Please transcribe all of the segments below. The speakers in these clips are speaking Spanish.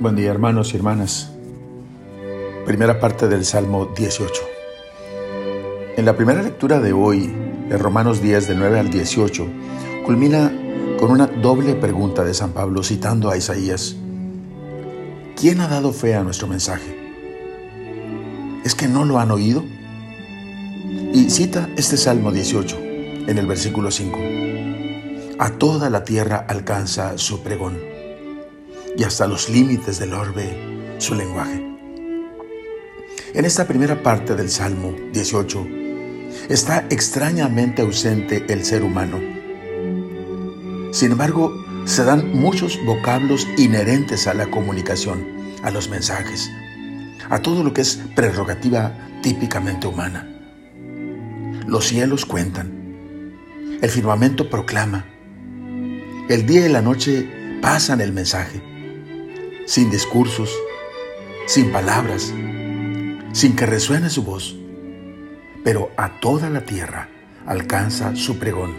Buen día hermanos y hermanas. Primera parte del Salmo 18. En la primera lectura de hoy, de Romanos 10, del 9 al 18, culmina con una doble pregunta de San Pablo citando a Isaías. ¿Quién ha dado fe a nuestro mensaje? ¿Es que no lo han oído? Y cita este Salmo 18 en el versículo 5. A toda la tierra alcanza su pregón y hasta los límites del orbe su lenguaje. En esta primera parte del Salmo 18 está extrañamente ausente el ser humano. Sin embargo, se dan muchos vocablos inherentes a la comunicación, a los mensajes, a todo lo que es prerrogativa típicamente humana. Los cielos cuentan, el firmamento proclama, el día y la noche pasan el mensaje sin discursos, sin palabras, sin que resuene su voz, pero a toda la tierra alcanza su pregón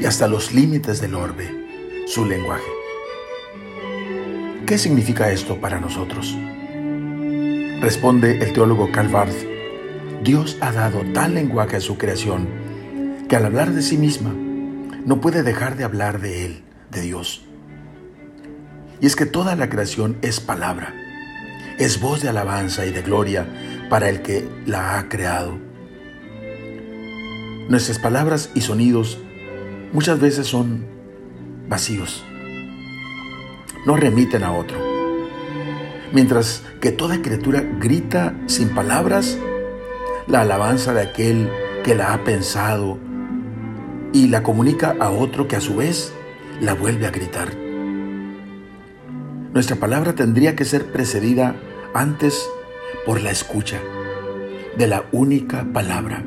y hasta los límites del orbe su lenguaje. ¿Qué significa esto para nosotros? Responde el teólogo Calvard, Dios ha dado tal lenguaje a su creación que al hablar de sí misma no puede dejar de hablar de Él, de Dios. Y es que toda la creación es palabra, es voz de alabanza y de gloria para el que la ha creado. Nuestras palabras y sonidos muchas veces son vacíos, no remiten a otro. Mientras que toda criatura grita sin palabras la alabanza de aquel que la ha pensado y la comunica a otro que a su vez la vuelve a gritar. Nuestra palabra tendría que ser precedida antes por la escucha de la única palabra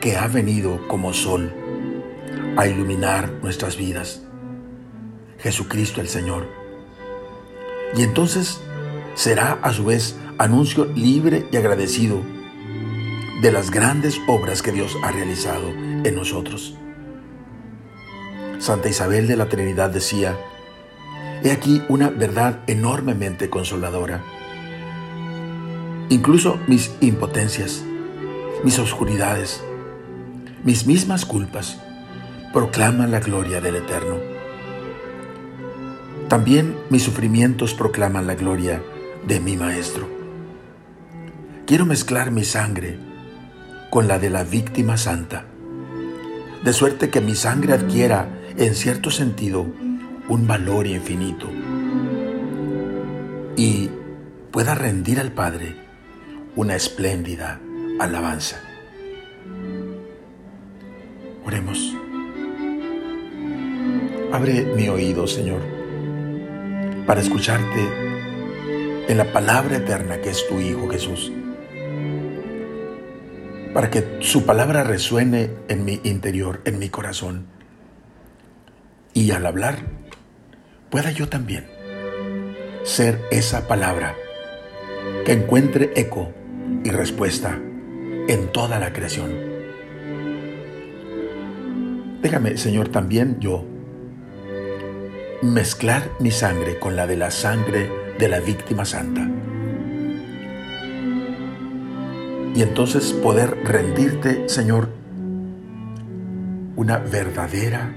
que ha venido como sol a iluminar nuestras vidas, Jesucristo el Señor. Y entonces será a su vez anuncio libre y agradecido de las grandes obras que Dios ha realizado en nosotros. Santa Isabel de la Trinidad decía, He aquí una verdad enormemente consoladora. Incluso mis impotencias, mis oscuridades, mis mismas culpas proclaman la gloria del Eterno. También mis sufrimientos proclaman la gloria de mi Maestro. Quiero mezclar mi sangre con la de la víctima santa, de suerte que mi sangre adquiera, en cierto sentido, un valor infinito y pueda rendir al Padre una espléndida alabanza. Oremos. Abre mi oído, Señor, para escucharte en la palabra eterna que es tu Hijo Jesús, para que su palabra resuene en mi interior, en mi corazón, y al hablar pueda yo también ser esa palabra que encuentre eco y respuesta en toda la creación. Déjame, Señor, también yo mezclar mi sangre con la de la sangre de la víctima santa. Y entonces poder rendirte, Señor, una verdadera